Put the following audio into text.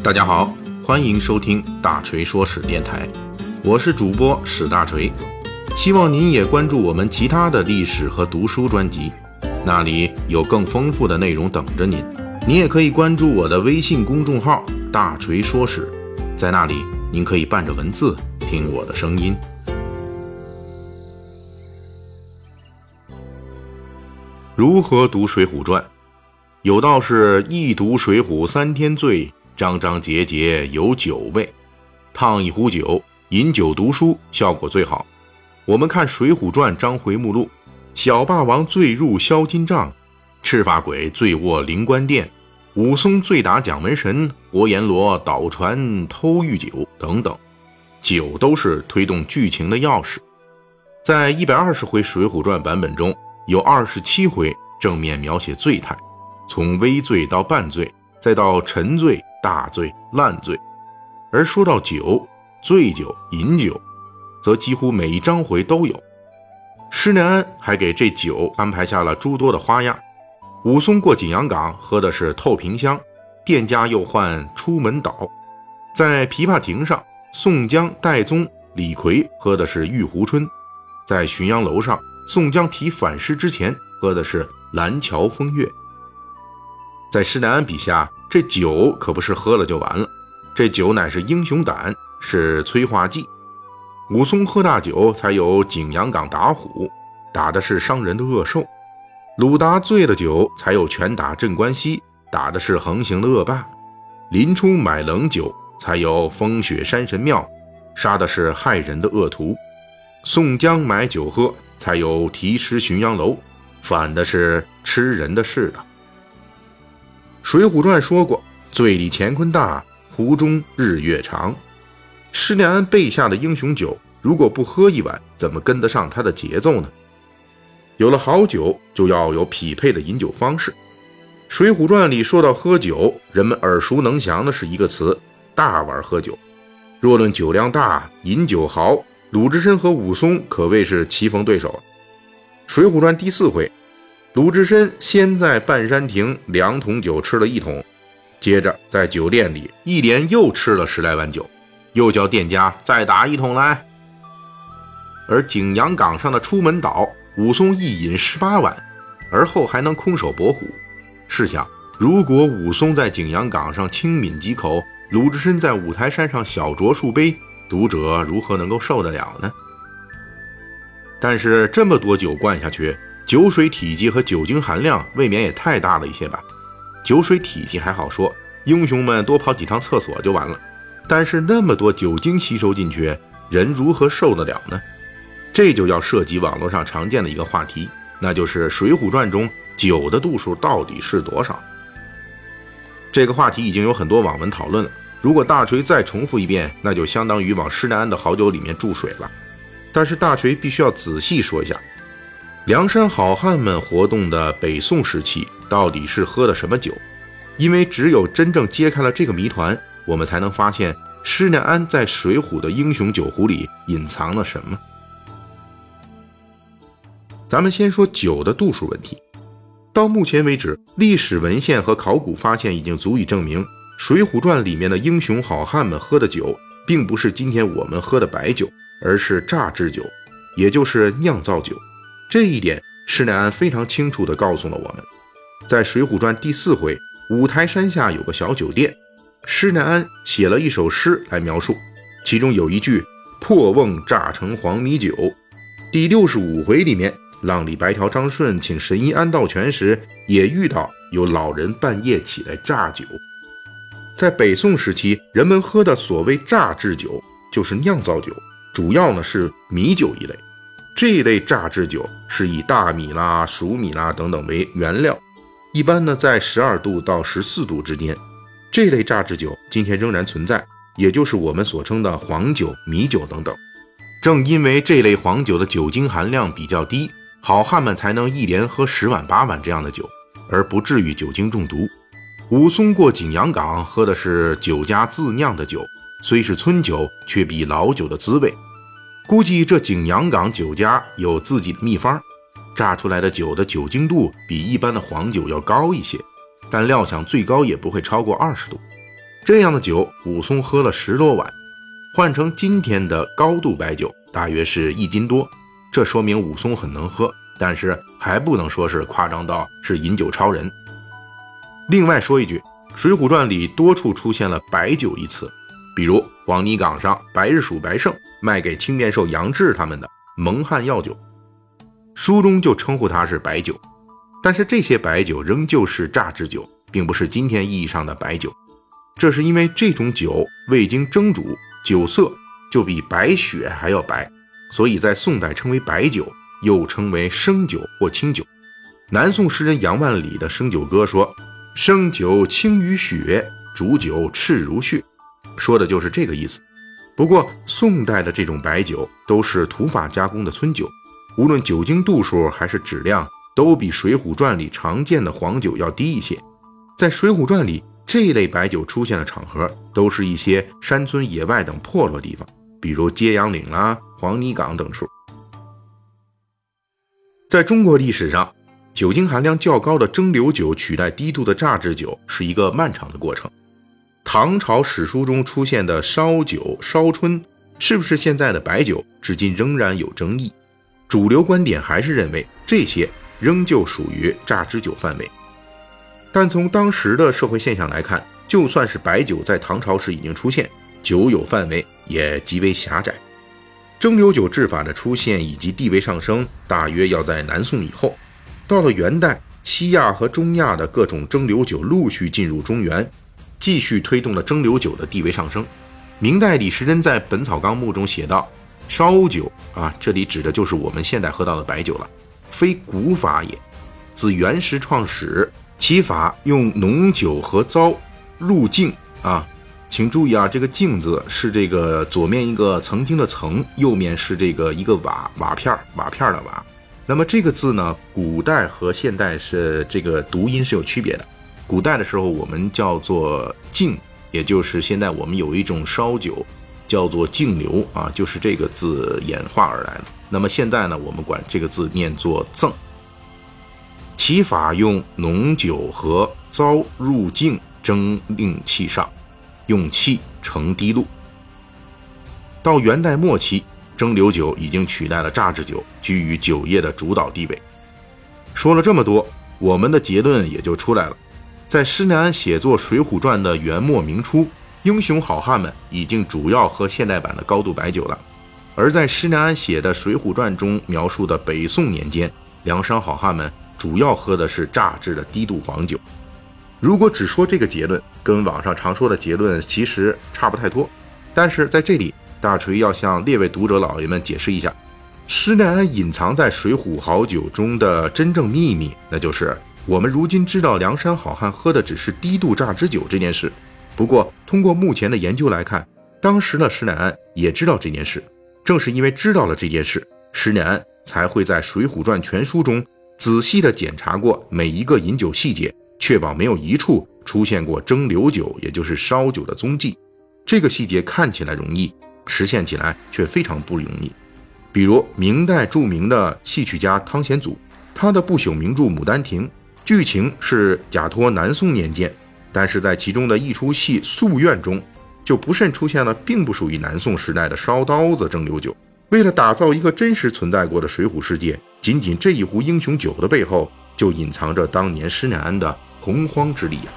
大家好，欢迎收听大锤说史电台，我是主播史大锤，希望您也关注我们其他的历史和读书专辑，那里有更丰富的内容等着您。您也可以关注我的微信公众号“大锤说史”，在那里您可以伴着文字听我的声音。如何读《水浒传》？有道是一读《水浒》三天醉，章章节节有酒味。烫一壶酒，饮酒读书，效果最好。我们看《水浒传》章回目录：小霸王醉入销金帐，赤发鬼醉卧灵官殿，武松醉打蒋门神，活阎罗倒船偷御酒等等。酒都是推动剧情的钥匙。在一百二十回《水浒传》版本中。有二十七回正面描写醉态，从微醉到半醉，再到沉醉、大醉、烂醉。而说到酒，醉酒、饮酒，则几乎每一章回都有。施耐庵还给这酒安排下了诸多的花样。武松过景阳冈喝的是透瓶香，店家又换出门倒。在琵琶亭上，宋江、戴宗、李逵喝的是玉壶春，在浔阳楼上。宋江提反诗之前喝的是蓝桥风月，在施耐庵笔下，这酒可不是喝了就完了，这酒乃是英雄胆，是催化剂。武松喝大酒，才有景阳冈打虎，打的是伤人的恶兽；鲁达醉了酒，才有拳打镇关西，打的是横行的恶霸；林冲买冷酒，才有风雪山神庙，杀的是害人的恶徒；宋江买酒喝。才有题诗浔阳楼，反的是吃人的事的。《水浒传》说过：“醉里乾坤大，壶中日月长。”施耐庵备下的英雄酒，如果不喝一碗，怎么跟得上他的节奏呢？有了好酒，就要有匹配的饮酒方式。《水浒传》里说到喝酒，人们耳熟能详的是一个词：大碗喝酒。若论酒量大，饮酒豪。鲁智深和武松可谓是棋逢对手。《水浒传》第四回，鲁智深先在半山亭两桶酒吃了一桶，接着在酒店里一连又吃了十来碗酒，又叫店家再打一桶来。而景阳冈上的出门岛，武松一饮十八碗，而后还能空手搏虎。试想，如果武松在景阳冈上轻抿几口，鲁智深在五台山上小酌数杯。读者如何能够受得了呢？但是这么多酒灌下去，酒水体积和酒精含量未免也太大了一些吧？酒水体积还好说，英雄们多跑几趟厕所就完了。但是那么多酒精吸收进去，人如何受得了呢？这就要涉及网络上常见的一个话题，那就是《水浒传》中酒的度数到底是多少？这个话题已经有很多网文讨论了。如果大锤再重复一遍，那就相当于往施耐庵的好酒里面注水了。但是大锤必须要仔细说一下，梁山好汉们活动的北宋时期到底是喝的什么酒？因为只有真正揭开了这个谜团，我们才能发现施耐庵在《水浒》的英雄酒壶里隐藏了什么。咱们先说酒的度数问题。到目前为止，历史文献和考古发现已经足以证明。《水浒传》里面的英雄好汉们喝的酒，并不是今天我们喝的白酒，而是榨制酒，也就是酿造酒。这一点，施耐庵非常清楚地告诉了我们。在《水浒传》第四回，五台山下有个小酒店，施耐庵写了一首诗来描述，其中有一句“破瓮榨成黄米酒”。第六十五回里面，浪里白条张顺请神医安道全时，也遇到有老人半夜起来榨酒。在北宋时期，人们喝的所谓榨制酒，就是酿造酒，主要呢是米酒一类。这类榨制酒是以大米啦、熟米啦等等为原料，一般呢在十二度到十四度之间。这类榨制酒今天仍然存在，也就是我们所称的黄酒、米酒等等。正因为这类黄酒的酒精含量比较低，好汉们才能一连喝十碗八碗这样的酒，而不至于酒精中毒。武松过景阳冈，喝的是酒家自酿的酒，虽是村酒，却比老酒的滋味。估计这景阳冈酒家有自己的秘方，榨出来的酒的酒精度比一般的黄酒要高一些，但料想最高也不会超过二十度。这样的酒，武松喝了十多碗，换成今天的高度白酒，大约是一斤多。这说明武松很能喝，但是还不能说是夸张到是饮酒超人。另外说一句，《水浒传》里多处出现了“白酒”一词，比如黄泥岗上白日鼠白胜卖给青面兽杨志他们的蒙汗药酒，书中就称呼它是白酒。但是这些白酒仍旧是榨汁酒，并不是今天意义上的白酒。这是因为这种酒未经蒸煮，酒色就比白雪还要白。所以在宋代称为白酒，又称为生酒或清酒。南宋诗人杨万里的《生酒歌》说：“生酒清于雪，煮酒赤如血。”说的就是这个意思。不过宋代的这种白酒都是土法加工的村酒，无论酒精度数还是质量，都比《水浒传》里常见的黄酒要低一些。在《水浒传》里，这类白酒出现的场合，都是一些山村野外等破落地方。比如揭阳岭啦、黄泥岗等处，在中国历史上，酒精含量较高的蒸馏酒取代低度的榨制酒是一个漫长的过程。唐朝史书中出现的烧酒、烧春，是不是现在的白酒，至今仍然有争议。主流观点还是认为这些仍旧属于榨汁酒范围。但从当时的社会现象来看，就算是白酒在唐朝时已经出现。酒有范围也极为狭窄，蒸馏酒制法的出现以及地位上升，大约要在南宋以后。到了元代，西亚和中亚的各种蒸馏酒陆续进入中原，继续推动了蒸馏酒的地位上升。明代李时珍在《本草纲目》中写道：“烧酒啊，这里指的就是我们现代喝到的白酒了，非古法也。自元石创始，其法用浓酒和糟入镜啊。”请注意啊，这个“镜”字是这个左面一个曾经的“曾”，右面是这个一个瓦瓦片瓦片的“瓦”。那么这个字呢，古代和现代是这个读音是有区别的。古代的时候我们叫做“净”，也就是现在我们有一种烧酒叫做“净流”啊，就是这个字演化而来的。那么现在呢，我们管这个字念作“赠”。其法用浓酒和糟入镜蒸令器上。用气成滴露。到元代末期，蒸馏酒已经取代了榨汁酒，居于酒业的主导地位。说了这么多，我们的结论也就出来了。在施耐庵写作《水浒传》的元末明初，英雄好汉们已经主要喝现代版的高度白酒了；而在施耐庵写的《水浒传》中描述的北宋年间，梁山好汉们主要喝的是榨制的低度黄酒。如果只说这个结论，跟网上常说的结论其实差不太多。但是在这里，大锤要向列位读者老爷们解释一下，施耐庵隐藏在《水浒好酒》中的真正秘密，那就是我们如今知道梁山好汉喝的只是低度榨汁酒这件事。不过，通过目前的研究来看，当时的施耐庵也知道这件事。正是因为知道了这件事，施耐庵才会在《水浒传》全书中仔细地检查过每一个饮酒细节。确保没有一处出现过蒸馏酒，也就是烧酒的踪迹。这个细节看起来容易，实现起来却非常不容易。比如明代著名的戏曲家汤显祖，他的不朽名著《牡丹亭》，剧情是假托南宋年间，但是在其中的一出戏《宿愿》中，就不慎出现了并不属于南宋时代的烧刀子蒸馏酒。为了打造一个真实存在过的水浒世界，仅仅这一壶英雄酒的背后，就隐藏着当年施耐庵的洪荒之力啊！